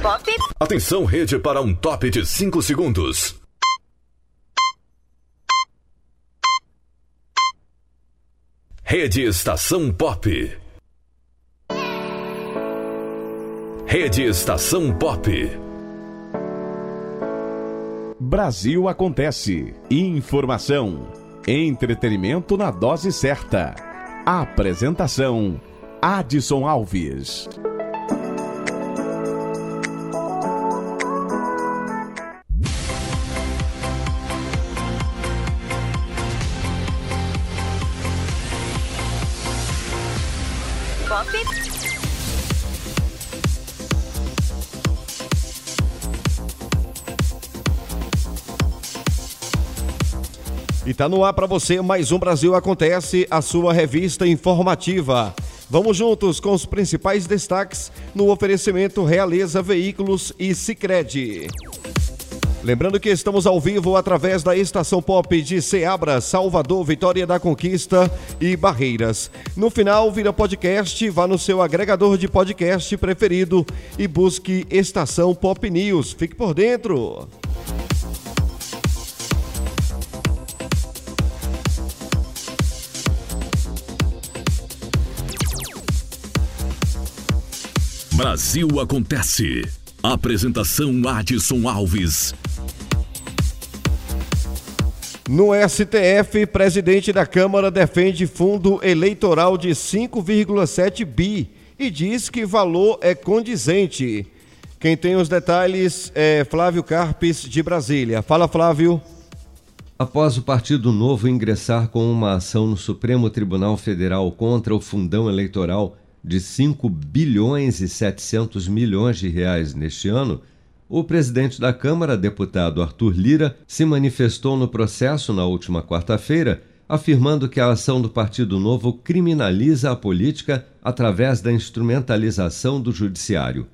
Pop. Atenção, rede, para um top de 5 segundos. Rede Estação Pop. Rede Estação Pop. Brasil acontece. Informação. Entretenimento na dose certa. Apresentação: Adson Alves. E tá no ar para você mais um Brasil Acontece, a sua revista informativa. Vamos juntos com os principais destaques no oferecimento Realiza Veículos e Sicredi. Lembrando que estamos ao vivo através da estação pop de Ceabra, Salvador, Vitória da Conquista e Barreiras. No final, vira podcast, vá no seu agregador de podcast preferido e busque Estação Pop News. Fique por dentro. Brasil Acontece. Apresentação Adson Alves. No STF, presidente da Câmara defende fundo eleitoral de 5,7 bi e diz que valor é condizente. Quem tem os detalhes é Flávio Carpes, de Brasília. Fala, Flávio. Após o Partido Novo ingressar com uma ação no Supremo Tribunal Federal contra o fundão eleitoral de 5 bilhões e 700 milhões de reais neste ano, o presidente da Câmara, deputado Arthur Lira, se manifestou no processo na última quarta-feira, afirmando que a ação do Partido Novo criminaliza a política através da instrumentalização do judiciário.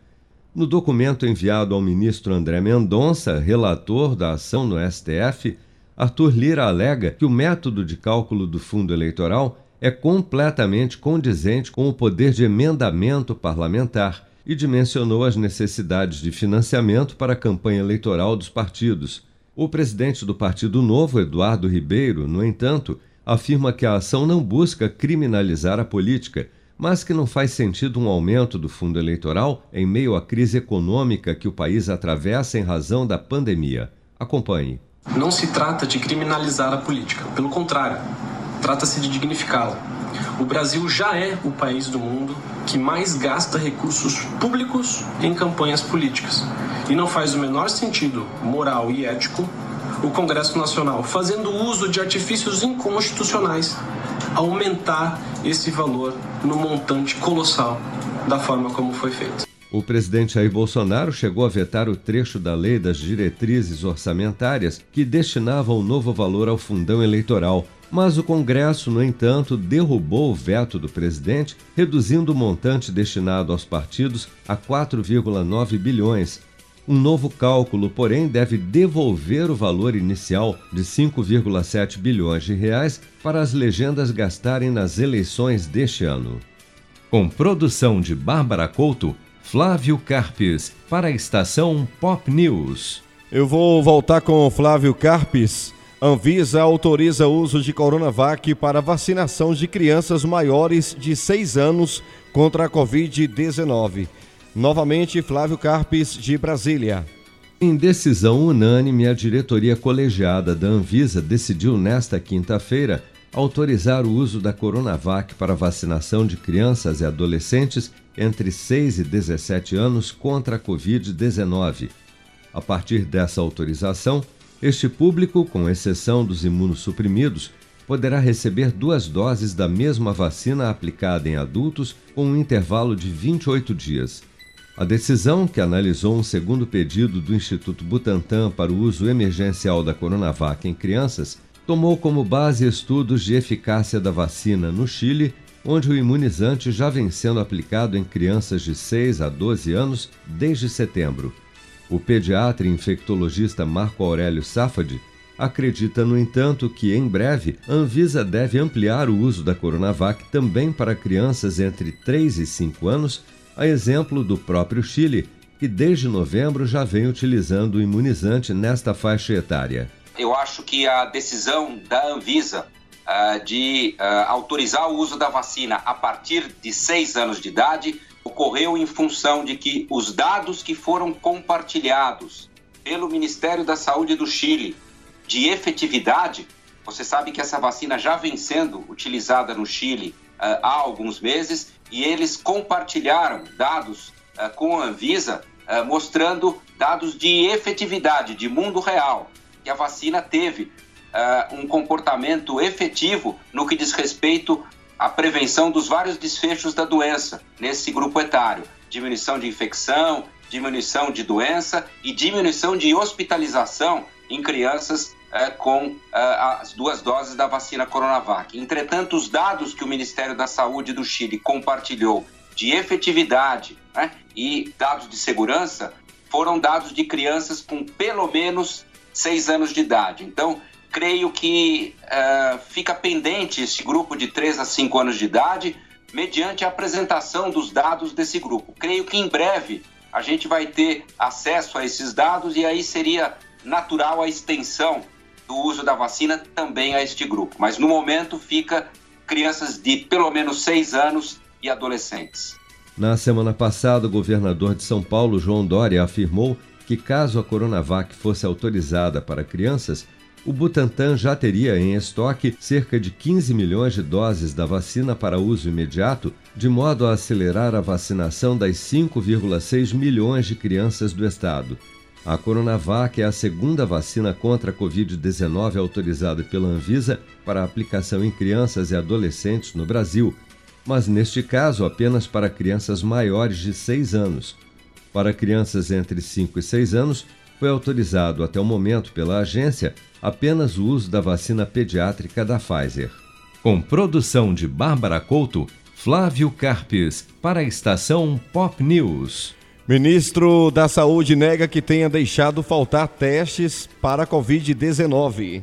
No documento enviado ao ministro André Mendonça, relator da ação no STF, Arthur Lira alega que o método de cálculo do fundo eleitoral é completamente condizente com o poder de emendamento parlamentar e dimensionou as necessidades de financiamento para a campanha eleitoral dos partidos. O presidente do Partido Novo, Eduardo Ribeiro, no entanto, afirma que a ação não busca criminalizar a política, mas que não faz sentido um aumento do fundo eleitoral em meio à crise econômica que o país atravessa em razão da pandemia. Acompanhe. Não se trata de criminalizar a política, pelo contrário trata-se de dignificá-la. O Brasil já é o país do mundo que mais gasta recursos públicos em campanhas políticas. E não faz o menor sentido moral e ético o Congresso Nacional, fazendo uso de artifícios inconstitucionais, aumentar esse valor no montante colossal da forma como foi feito. O presidente Jair Bolsonaro chegou a vetar o trecho da lei das diretrizes orçamentárias que destinava o novo valor ao fundão eleitoral, mas o Congresso, no entanto, derrubou o veto do presidente, reduzindo o montante destinado aos partidos a 4,9 bilhões. Um novo cálculo, porém, deve devolver o valor inicial de 5,7 bilhões de reais para as legendas gastarem nas eleições deste ano. Com produção de Bárbara Couto, Flávio Carpes, para a estação Pop News. Eu vou voltar com o Flávio Carpes Anvisa autoriza uso de Coronavac para vacinação de crianças maiores de 6 anos contra a Covid-19. Novamente, Flávio Carpes, de Brasília. Em decisão unânime, a diretoria colegiada da Anvisa decidiu nesta quinta-feira autorizar o uso da Coronavac para vacinação de crianças e adolescentes entre 6 e 17 anos contra a Covid-19. A partir dessa autorização, este público, com exceção dos imunossuprimidos, poderá receber duas doses da mesma vacina aplicada em adultos com um intervalo de 28 dias. A decisão, que analisou um segundo pedido do Instituto Butantan para o uso emergencial da Coronavac em crianças, tomou como base estudos de eficácia da vacina no Chile, onde o imunizante já vem sendo aplicado em crianças de 6 a 12 anos desde setembro. O pediatra e infectologista Marco Aurélio Safadi acredita, no entanto, que em breve a Anvisa deve ampliar o uso da Coronavac também para crianças entre 3 e 5 anos, a exemplo do próprio Chile, que desde novembro já vem utilizando o imunizante nesta faixa etária. Eu acho que a decisão da Anvisa uh, de uh, autorizar o uso da vacina a partir de seis anos de idade ocorreu em função de que os dados que foram compartilhados pelo Ministério da Saúde do Chile de efetividade, você sabe que essa vacina já vem sendo utilizada no Chile uh, há alguns meses e eles compartilharam dados uh, com a Anvisa uh, mostrando dados de efetividade, de mundo real, que a vacina teve um comportamento efetivo no que diz respeito à prevenção dos vários desfechos da doença nesse grupo etário, diminuição de infecção, diminuição de doença e diminuição de hospitalização em crianças é, com é, as duas doses da vacina Coronavac. Entretanto, os dados que o Ministério da Saúde do Chile compartilhou de efetividade né, e dados de segurança foram dados de crianças com pelo menos seis anos de idade. Então, creio que é, fica pendente esse grupo de 3 a 5 anos de idade, mediante a apresentação dos dados desse grupo. Creio que em breve a gente vai ter acesso a esses dados e aí seria natural a extensão do uso da vacina também a este grupo. Mas no momento fica crianças de pelo menos seis anos e adolescentes. Na semana passada, o governador de São Paulo, João Dória, afirmou que caso a Coronavac fosse autorizada para crianças, o Butantan já teria em estoque cerca de 15 milhões de doses da vacina para uso imediato, de modo a acelerar a vacinação das 5,6 milhões de crianças do estado. A Coronavac é a segunda vacina contra a Covid-19 autorizada pela Anvisa para aplicação em crianças e adolescentes no Brasil, mas neste caso apenas para crianças maiores de 6 anos. Para crianças entre 5 e 6 anos, foi autorizado até o momento pela agência apenas o uso da vacina pediátrica da Pfizer. Com produção de Bárbara Couto, Flávio Carpes, para a estação Pop News. Ministro da Saúde nega que tenha deixado faltar testes para a Covid-19.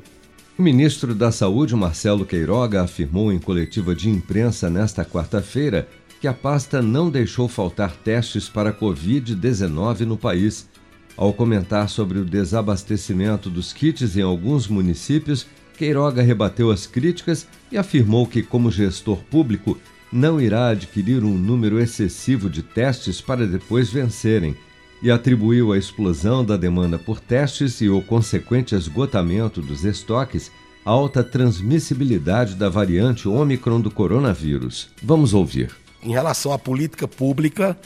O ministro da Saúde, Marcelo Queiroga, afirmou em coletiva de imprensa nesta quarta-feira que a pasta não deixou faltar testes para a Covid-19 no país. Ao comentar sobre o desabastecimento dos kits em alguns municípios, Queiroga rebateu as críticas e afirmou que, como gestor público, não irá adquirir um número excessivo de testes para depois vencerem, e atribuiu a explosão da demanda por testes e o consequente esgotamento dos estoques à alta transmissibilidade da variante Ômicron do coronavírus. Vamos ouvir. Em relação à política pública,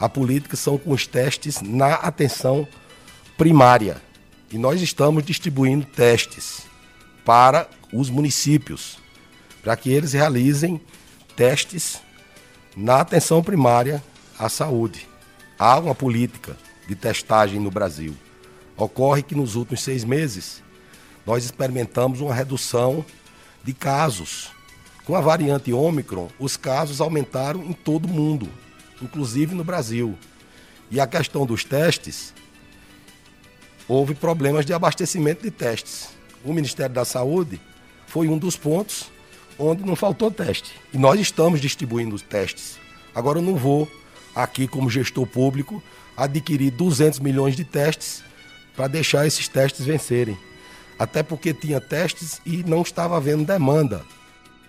a política são com os testes na atenção primária. E nós estamos distribuindo testes para os municípios, para que eles realizem testes na atenção primária à saúde. Há uma política de testagem no Brasil. Ocorre que nos últimos seis meses nós experimentamos uma redução de casos. Com a variante Ômicron, os casos aumentaram em todo o mundo, inclusive no Brasil. E a questão dos testes, houve problemas de abastecimento de testes. O Ministério da Saúde foi um dos pontos onde não faltou teste. E nós estamos distribuindo os testes. Agora eu não vou, aqui como gestor público, adquirir 200 milhões de testes para deixar esses testes vencerem. Até porque tinha testes e não estava havendo demanda.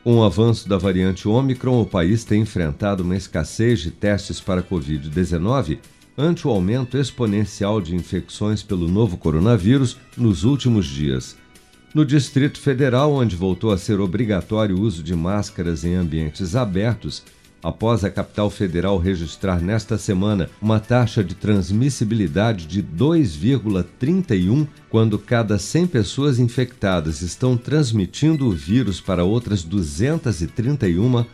Com o avanço da variante Omicron, o país tem enfrentado uma escassez de testes para Covid-19 ante o aumento exponencial de infecções pelo novo coronavírus nos últimos dias. No Distrito Federal, onde voltou a ser obrigatório o uso de máscaras em ambientes abertos, após a capital federal registrar nesta semana uma taxa de transmissibilidade de 2,31, quando cada 100 pessoas infectadas estão transmitindo o vírus para outras 231,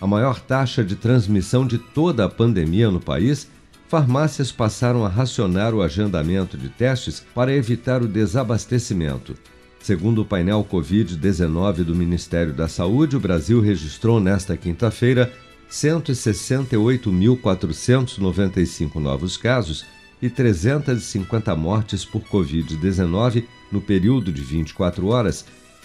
a maior taxa de transmissão de toda a pandemia no país, farmácias passaram a racionar o agendamento de testes para evitar o desabastecimento. Segundo o painel Covid-19 do Ministério da Saúde, o Brasil registrou nesta quinta-feira 168.495 novos casos e 350 mortes por Covid-19 no período de 24 horas,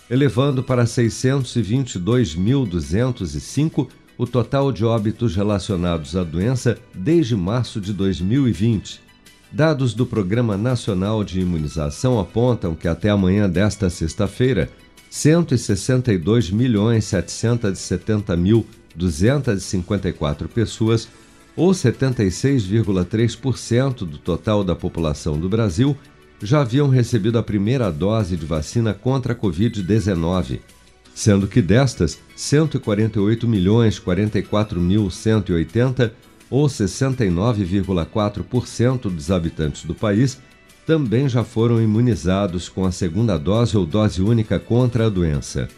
elevando para 622.205 o total de óbitos relacionados à doença desde março de 2020. Dados do Programa Nacional de Imunização apontam que até amanhã desta sexta-feira, 162.770.254 pessoas, ou 76,3% do total da população do Brasil, já haviam recebido a primeira dose de vacina contra a Covid-19, sendo que destas, 148.044.180 ou 69,4% dos habitantes do país, também já foram imunizados com a segunda dose ou dose única contra a doença.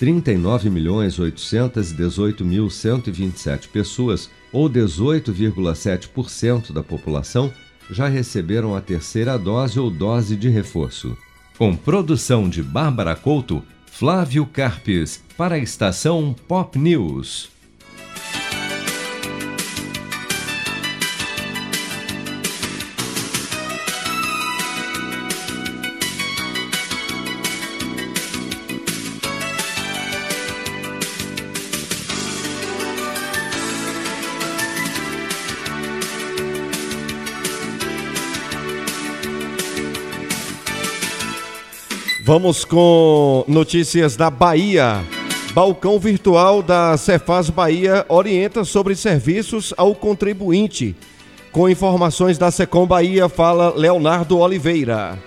39.818.127 pessoas, ou 18,7% da população, já receberam a terceira dose ou dose de reforço. Com produção de Bárbara Couto, Flávio Carpes, para a estação Pop News. Vamos com notícias da Bahia. Balcão virtual da Cefaz Bahia orienta sobre serviços ao contribuinte. Com informações da Secom Bahia, fala Leonardo Oliveira.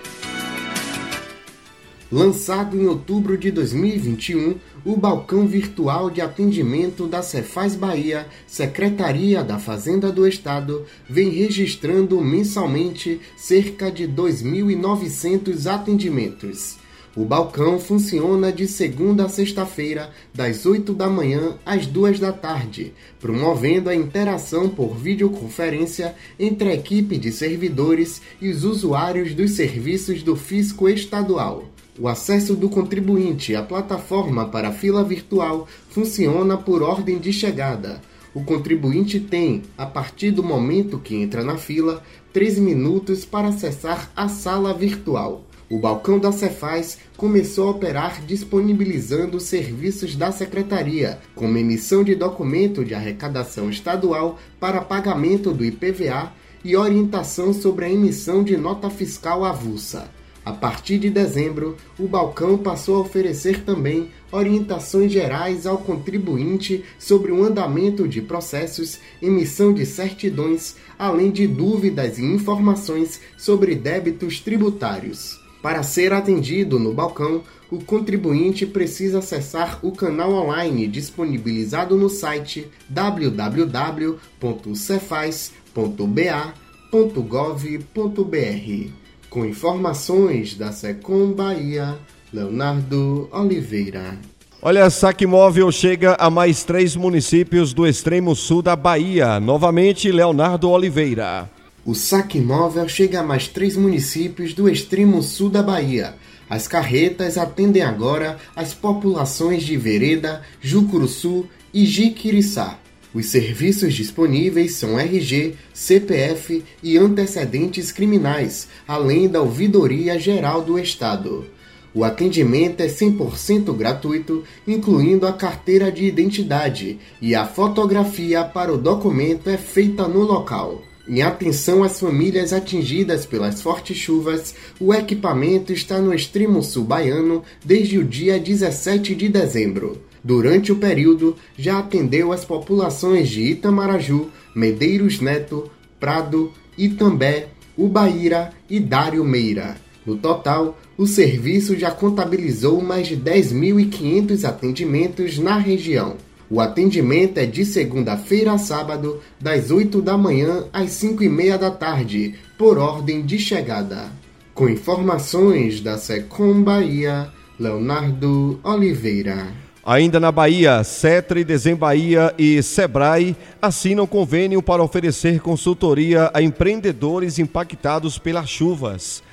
Lançado em outubro de 2021, o balcão virtual de atendimento da Cefaz Bahia, Secretaria da Fazenda do Estado, vem registrando mensalmente cerca de 2.900 atendimentos. O balcão funciona de segunda a sexta-feira, das 8 da manhã às 2 da tarde, promovendo a interação por videoconferência entre a equipe de servidores e os usuários dos serviços do fisco estadual. O acesso do contribuinte à plataforma para fila virtual funciona por ordem de chegada. O contribuinte tem, a partir do momento que entra na fila, 13 minutos para acessar a sala virtual. O balcão da Cefaz começou a operar disponibilizando serviços da Secretaria, como emissão de documento de arrecadação estadual para pagamento do IPVA e orientação sobre a emissão de nota fiscal avulsa. A partir de dezembro, o balcão passou a oferecer também orientações gerais ao contribuinte sobre o andamento de processos, emissão de certidões, além de dúvidas e informações sobre débitos tributários. Para ser atendido no balcão, o contribuinte precisa acessar o canal online disponibilizado no site www.cefaz.ba.gov.br. Com informações da Secom Bahia, Leonardo Oliveira. Olha, Saque Móvel chega a mais três municípios do extremo sul da Bahia. Novamente, Leonardo Oliveira. O saque móvel chega a mais três municípios do extremo sul da Bahia. As carretas atendem agora as populações de Vereda, Jucuruçu e Jiquiriçá. Os serviços disponíveis são RG, CPF e antecedentes criminais, além da Ouvidoria Geral do Estado. O atendimento é 100% gratuito, incluindo a carteira de identidade, e a fotografia para o documento é feita no local. Em atenção às famílias atingidas pelas fortes chuvas, o equipamento está no extremo sul baiano desde o dia 17 de dezembro. Durante o período, já atendeu as populações de Itamaraju, Medeiros Neto, Prado, Itambé, Ubaíra e Dário Meira. No total, o serviço já contabilizou mais de 10.500 atendimentos na região. O atendimento é de segunda-feira a sábado, das 8 da manhã às 5 e meia da tarde, por ordem de chegada. Com informações da Secom Bahia, Leonardo Oliveira. Ainda na Bahia, Cetre, Desembahia e Sebrae assinam convênio para oferecer consultoria a empreendedores impactados pelas chuvas.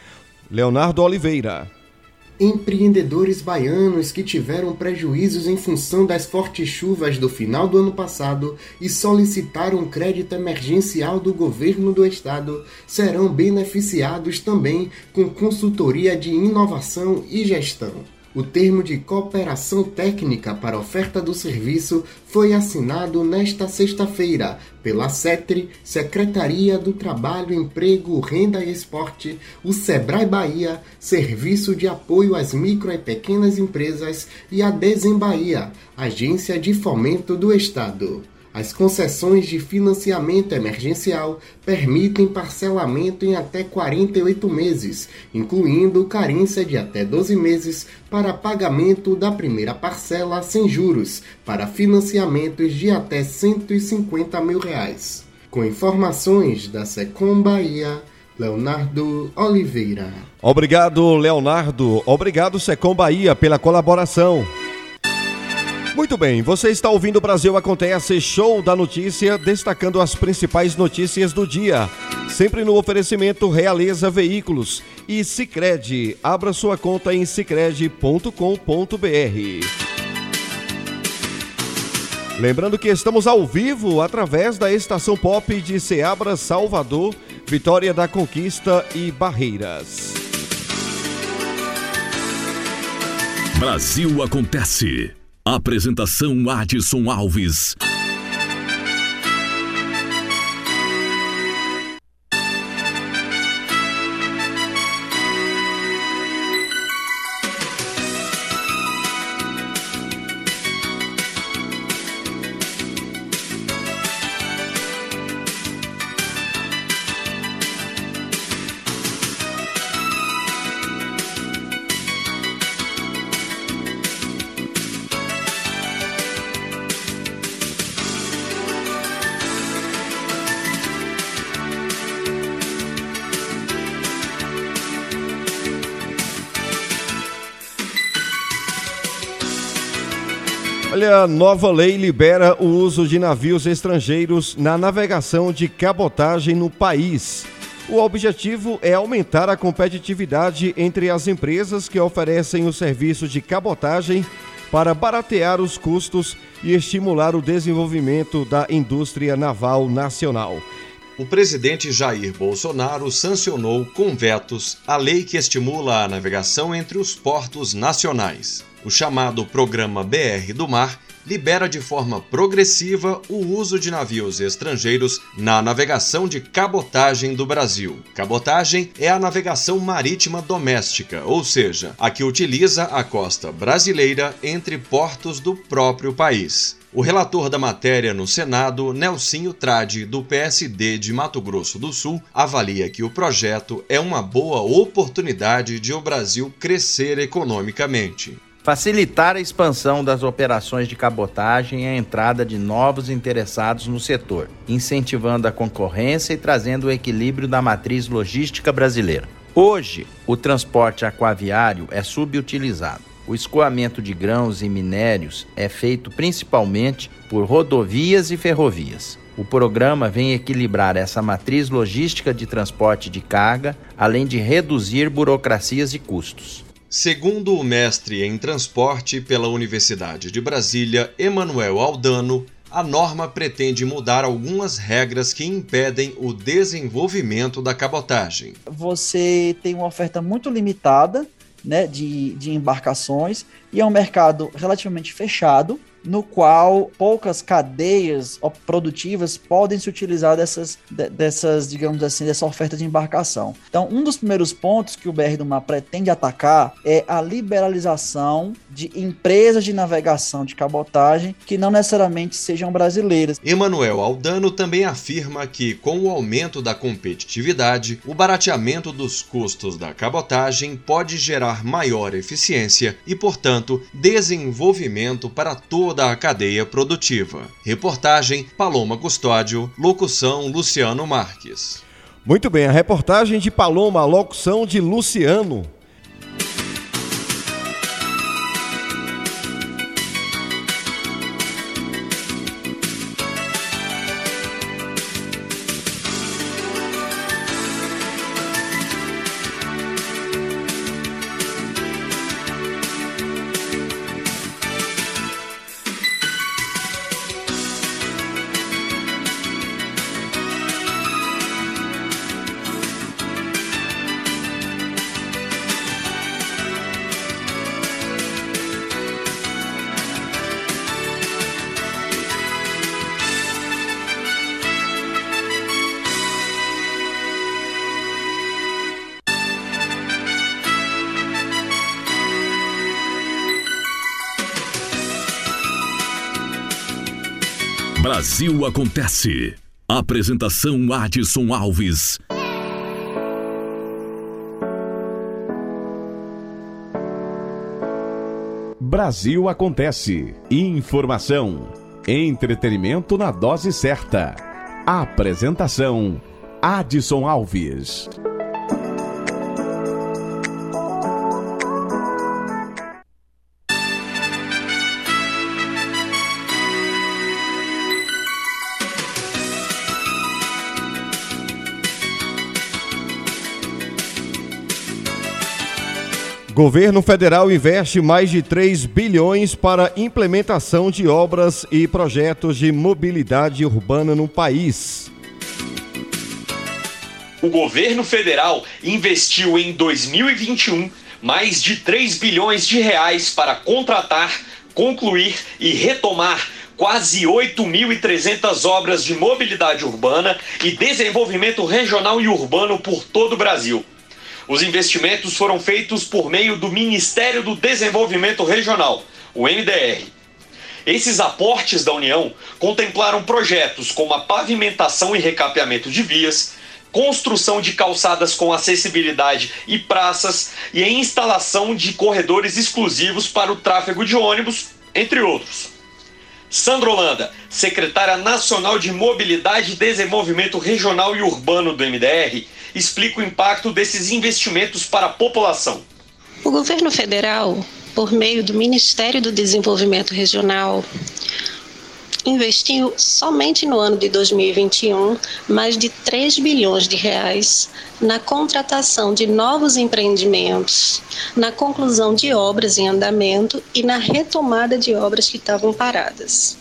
Leonardo Oliveira. Empreendedores baianos que tiveram prejuízos em função das fortes chuvas do final do ano passado e solicitaram crédito emergencial do governo do estado serão beneficiados também com consultoria de inovação e gestão. O termo de cooperação técnica para oferta do serviço foi assinado nesta sexta-feira pela SETRE, Secretaria do Trabalho, Emprego, Renda e Esporte, o Sebrae Bahia, Serviço de Apoio às Micro e Pequenas Empresas e a Desembahia, Agência de Fomento do Estado. As concessões de financiamento emergencial permitem parcelamento em até 48 meses, incluindo carência de até 12 meses para pagamento da primeira parcela sem juros, para financiamentos de até 150 mil reais. Com informações da Secom Bahia, Leonardo Oliveira. Obrigado, Leonardo. Obrigado, Secom Bahia, pela colaboração. Muito bem, você está ouvindo o Brasil Acontece, show da notícia, destacando as principais notícias do dia. Sempre no oferecimento Realiza Veículos e Cicred. Abra sua conta em cicred.com.br. Lembrando que estamos ao vivo através da estação pop de Ceabra, Salvador, Vitória da Conquista e Barreiras. Brasil Acontece. Apresentação Adson Alves. Olha, nova lei libera o uso de navios estrangeiros na navegação de cabotagem no país. O objetivo é aumentar a competitividade entre as empresas que oferecem o serviço de cabotagem para baratear os custos e estimular o desenvolvimento da indústria naval nacional. O presidente Jair Bolsonaro sancionou com vetos a lei que estimula a navegação entre os portos nacionais. O chamado Programa BR do Mar libera de forma progressiva o uso de navios estrangeiros na navegação de cabotagem do Brasil. Cabotagem é a navegação marítima doméstica, ou seja, a que utiliza a costa brasileira entre portos do próprio país. O relator da matéria no Senado, Nelsinho Trade, do PSD de Mato Grosso do Sul, avalia que o projeto é uma boa oportunidade de o Brasil crescer economicamente facilitar a expansão das operações de cabotagem e a entrada de novos interessados no setor, incentivando a concorrência e trazendo o equilíbrio da matriz logística brasileira. Hoje, o transporte aquaviário é subutilizado. O escoamento de grãos e minérios é feito principalmente por rodovias e ferrovias. O programa vem equilibrar essa matriz logística de transporte de carga, além de reduzir burocracias e custos. Segundo o mestre em transporte pela Universidade de Brasília, Emanuel Aldano, a norma pretende mudar algumas regras que impedem o desenvolvimento da cabotagem. Você tem uma oferta muito limitada né, de, de embarcações e é um mercado relativamente fechado no qual poucas cadeias produtivas podem se utilizar dessas, dessas, digamos assim, dessa oferta de embarcação. Então, um dos primeiros pontos que o BR do Mar pretende atacar é a liberalização de empresas de navegação de cabotagem que não necessariamente sejam brasileiras. Emanuel Aldano também afirma que, com o aumento da competitividade, o barateamento dos custos da cabotagem pode gerar maior eficiência e, portanto, desenvolvimento para toda toda a cadeia produtiva. Reportagem Paloma Custódio, locução Luciano Marques. Muito bem, a reportagem de Paloma, locução de Luciano. Brasil Acontece. Apresentação Adson Alves. Brasil Acontece. Informação. Entretenimento na dose certa. Apresentação Adson Alves. Governo federal investe mais de 3 bilhões para implementação de obras e projetos de mobilidade urbana no país. O governo federal investiu em 2021 mais de 3 bilhões de reais para contratar, concluir e retomar quase 8.300 obras de mobilidade urbana e desenvolvimento regional e urbano por todo o Brasil. Os investimentos foram feitos por meio do Ministério do Desenvolvimento Regional, o MDR. Esses aportes da União contemplaram projetos como a pavimentação e recapeamento de vias, construção de calçadas com acessibilidade e praças e a instalação de corredores exclusivos para o tráfego de ônibus, entre outros. Sandro Holanda, secretária nacional de Mobilidade Desenvolvimento Regional e Urbano do MDR, explica o impacto desses investimentos para a população. O governo federal, por meio do Ministério do Desenvolvimento Regional, investiu somente no ano de 2021 mais de 3 bilhões de reais na contratação de novos empreendimentos, na conclusão de obras em andamento e na retomada de obras que estavam paradas.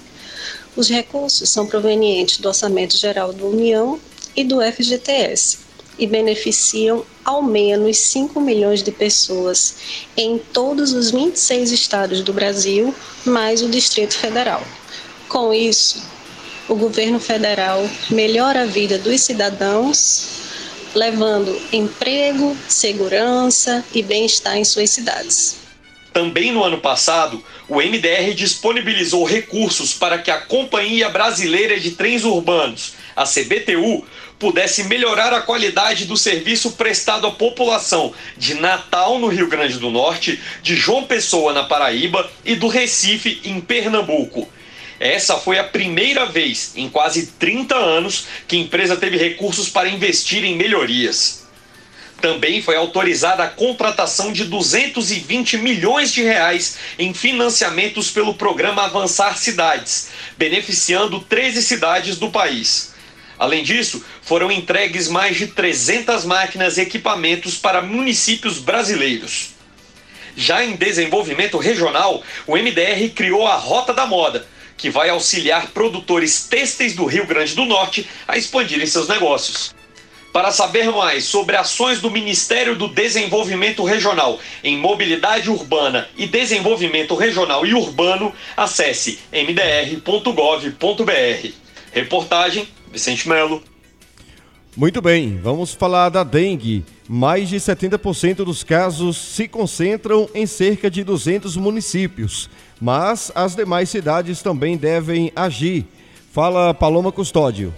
Os recursos são provenientes do Orçamento Geral da União e do FGTS e beneficiam ao menos 5 milhões de pessoas em todos os 26 estados do Brasil, mais o Distrito Federal. Com isso, o governo federal melhora a vida dos cidadãos, levando emprego, segurança e bem-estar em suas cidades. Também no ano passado, o MDR disponibilizou recursos para que a Companhia Brasileira de Trens Urbanos, a CBTU, pudesse melhorar a qualidade do serviço prestado à população de Natal, no Rio Grande do Norte, de João Pessoa, na Paraíba e do Recife, em Pernambuco. Essa foi a primeira vez em quase 30 anos que a empresa teve recursos para investir em melhorias. Também foi autorizada a contratação de 220 milhões de reais em financiamentos pelo programa Avançar Cidades, beneficiando 13 cidades do país. Além disso, foram entregues mais de 300 máquinas e equipamentos para municípios brasileiros. Já em desenvolvimento regional, o MDR criou a Rota da Moda, que vai auxiliar produtores têxteis do Rio Grande do Norte a expandirem seus negócios. Para saber mais sobre ações do Ministério do Desenvolvimento Regional em mobilidade urbana e desenvolvimento regional e urbano, acesse mdr.gov.br. Reportagem Vicente Melo. Muito bem, vamos falar da dengue. Mais de 70% dos casos se concentram em cerca de 200 municípios, mas as demais cidades também devem agir. Fala Paloma Custódio.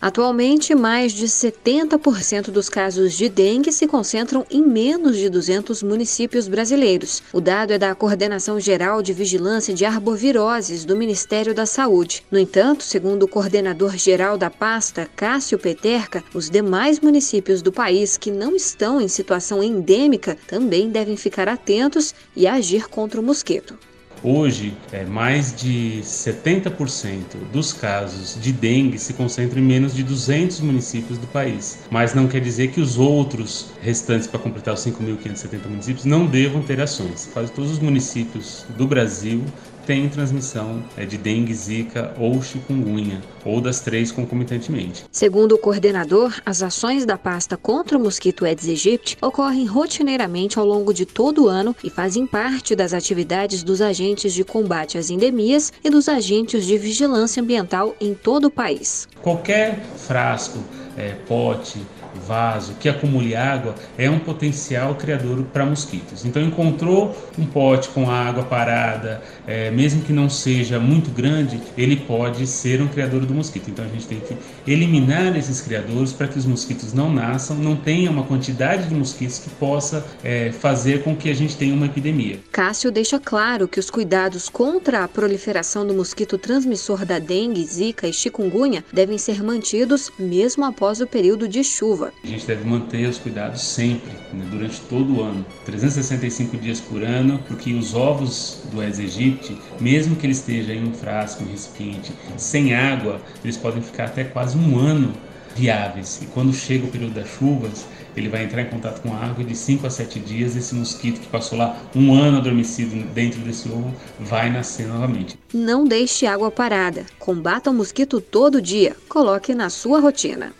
Atualmente, mais de 70% dos casos de dengue se concentram em menos de 200 municípios brasileiros. O dado é da Coordenação Geral de Vigilância de Arboviroses do Ministério da Saúde. No entanto, segundo o coordenador geral da pasta, Cássio Peterca, os demais municípios do país que não estão em situação endêmica também devem ficar atentos e agir contra o mosquito. Hoje, é, mais de 70% dos casos de dengue se concentram em menos de 200 municípios do país. Mas não quer dizer que os outros restantes, para completar os 5.570 municípios, não devam ter ações. Quase todos os municípios do Brasil tem transmissão é de dengue, zika ou chikungunya, ou das três concomitantemente. Segundo o coordenador, as ações da pasta contra o mosquito Aedes aegypti ocorrem rotineiramente ao longo de todo o ano e fazem parte das atividades dos agentes de combate às endemias e dos agentes de vigilância ambiental em todo o país. Qualquer frasco, é, pote, vaso, que acumule água, é um potencial criador para mosquitos. Então, encontrou um pote com água parada, é, mesmo que não seja muito grande, ele pode ser um criador do mosquito. Então, a gente tem que eliminar esses criadores para que os mosquitos não nasçam, não tenha uma quantidade de mosquitos que possa é, fazer com que a gente tenha uma epidemia. Cássio deixa claro que os cuidados contra a proliferação do mosquito transmissor da dengue, zika e chikungunya devem ser mantidos mesmo após o período de chuva. A gente deve manter os cuidados sempre, né, durante todo o ano, 365 dias por ano, porque os ovos do Aedes aegypti, mesmo que ele esteja em um frasco, um recipiente, sem água, eles podem ficar até quase um ano viáveis. E quando chega o período das chuvas, ele vai entrar em contato com a água e de 5 a 7 dias esse mosquito que passou lá um ano adormecido dentro desse ovo vai nascer novamente. Não deixe água parada. Combata o mosquito todo dia. Coloque na sua rotina.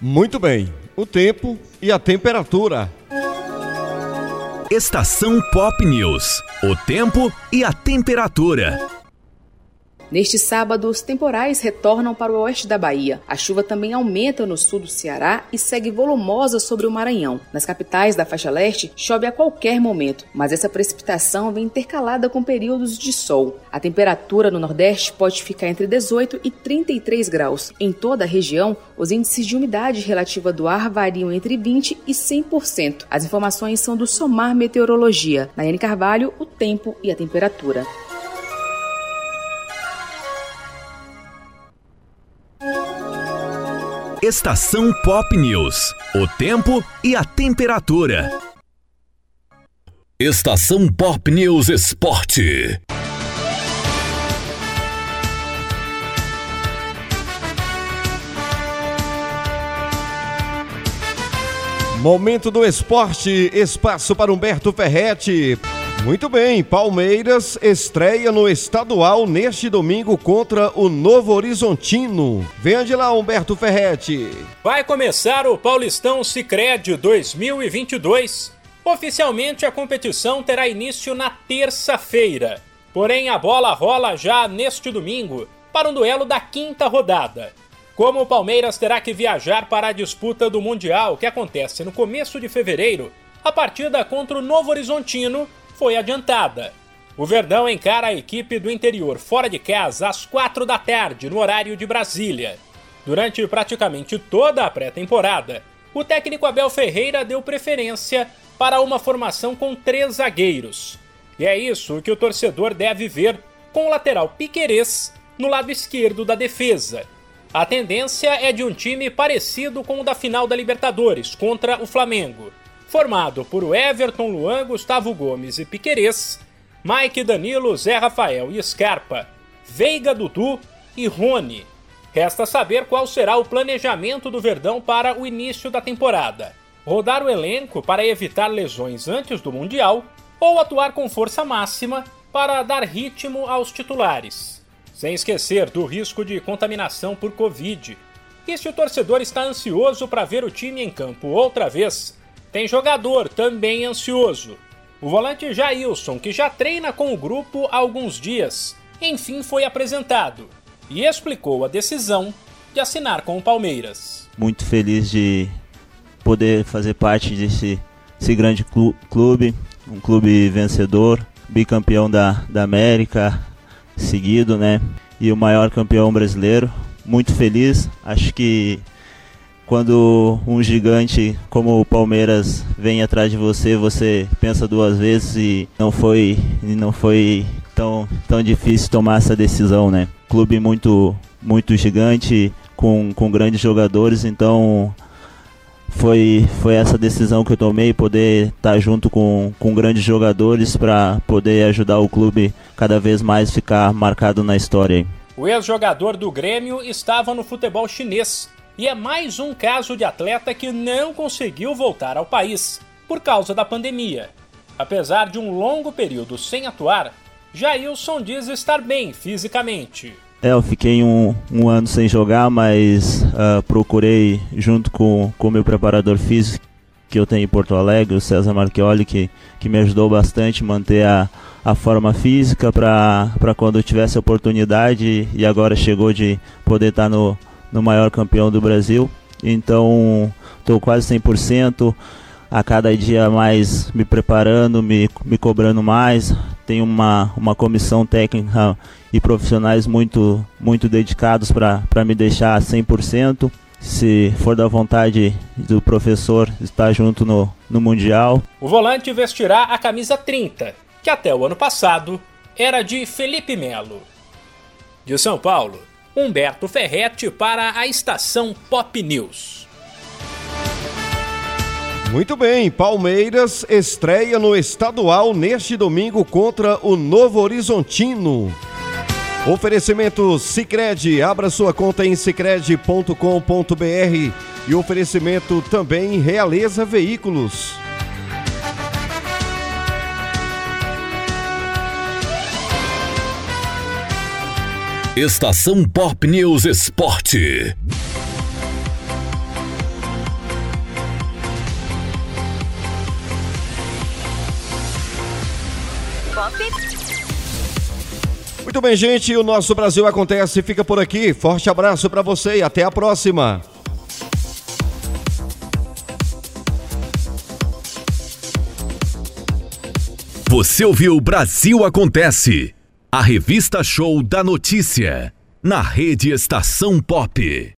Muito bem. O tempo e a temperatura. Estação Pop News. O tempo e a temperatura. Neste sábado, os temporais retornam para o oeste da Bahia. A chuva também aumenta no sul do Ceará e segue volumosa sobre o Maranhão. Nas capitais da faixa leste, chove a qualquer momento, mas essa precipitação vem intercalada com períodos de sol. A temperatura no Nordeste pode ficar entre 18 e 33 graus. Em toda a região, os índices de umidade relativa do ar variam entre 20 e 100%. As informações são do Somar Meteorologia. Nayane Carvalho, o tempo e a temperatura. Estação Pop News. O tempo e a temperatura. Estação Pop News Esporte. Momento do esporte, espaço para Humberto Ferretti. Muito bem, Palmeiras estreia no estadual neste domingo contra o Novo Horizontino. Venha de lá, Humberto Ferretti. Vai começar o Paulistão Sicredi 2022. Oficialmente a competição terá início na terça-feira. Porém, a bola rola já neste domingo para um duelo da quinta rodada. Como o Palmeiras terá que viajar para a disputa do Mundial, que acontece no começo de fevereiro, a partida contra o Novo Horizontino foi adiantada. O Verdão encara a equipe do interior fora de casa às quatro da tarde, no horário de Brasília. Durante praticamente toda a pré-temporada, o técnico Abel Ferreira deu preferência para uma formação com três zagueiros. E é isso que o torcedor deve ver com o lateral Piquerez no lado esquerdo da defesa. A tendência é de um time parecido com o da final da Libertadores contra o Flamengo formado por Everton, Luan, Gustavo Gomes e Piquerez, Mike Danilo, Zé Rafael e Scarpa, Veiga Dudu e Rony. Resta saber qual será o planejamento do Verdão para o início da temporada. Rodar o elenco para evitar lesões antes do Mundial ou atuar com força máxima para dar ritmo aos titulares. Sem esquecer do risco de contaminação por Covid. E se o torcedor está ansioso para ver o time em campo outra vez, tem jogador também ansioso. O volante Jailson, que já treina com o grupo há alguns dias, enfim foi apresentado e explicou a decisão de assinar com o Palmeiras. Muito feliz de poder fazer parte desse, desse grande clube, um clube vencedor, bicampeão da, da América seguido, né? E o maior campeão brasileiro. Muito feliz, acho que quando um gigante como o Palmeiras vem atrás de você, você pensa duas vezes e não foi, não foi tão, tão difícil tomar essa decisão, né? Clube muito, muito gigante, com, com grandes jogadores, então foi, foi essa decisão que eu tomei, poder estar junto com, com grandes jogadores para poder ajudar o clube cada vez mais ficar marcado na história. O ex-jogador do Grêmio estava no futebol chinês e é mais um caso de atleta que não conseguiu voltar ao país por causa da pandemia. Apesar de um longo período sem atuar, Jailson diz estar bem fisicamente. É, eu fiquei um, um ano sem jogar, mas uh, procurei, junto com o meu preparador físico que eu tenho em Porto Alegre, o César Marchioli, que, que me ajudou bastante a manter a, a forma física para quando eu tivesse a oportunidade e agora chegou de poder estar no, no maior campeão do Brasil. Então estou quase 100%, a cada dia mais me preparando, me, me cobrando mais. Tenho uma, uma comissão técnica e profissionais muito, muito dedicados para me deixar 100%. Se for da vontade do professor estar junto no, no Mundial. O volante vestirá a camisa 30, que até o ano passado era de Felipe Melo. De São Paulo, Humberto Ferretti para a estação Pop News. Muito bem, Palmeiras estreia no estadual neste domingo contra o Novo Horizontino. Oferecimento Sicredi, abra sua conta em sicredi.com.br e oferecimento também Realeza Veículos. Estação Pop News Esporte. Muito bem, gente, o nosso Brasil acontece, fica por aqui. Forte abraço para você e até a próxima. Você ouviu Brasil Acontece, a revista show da notícia, na rede Estação Pop.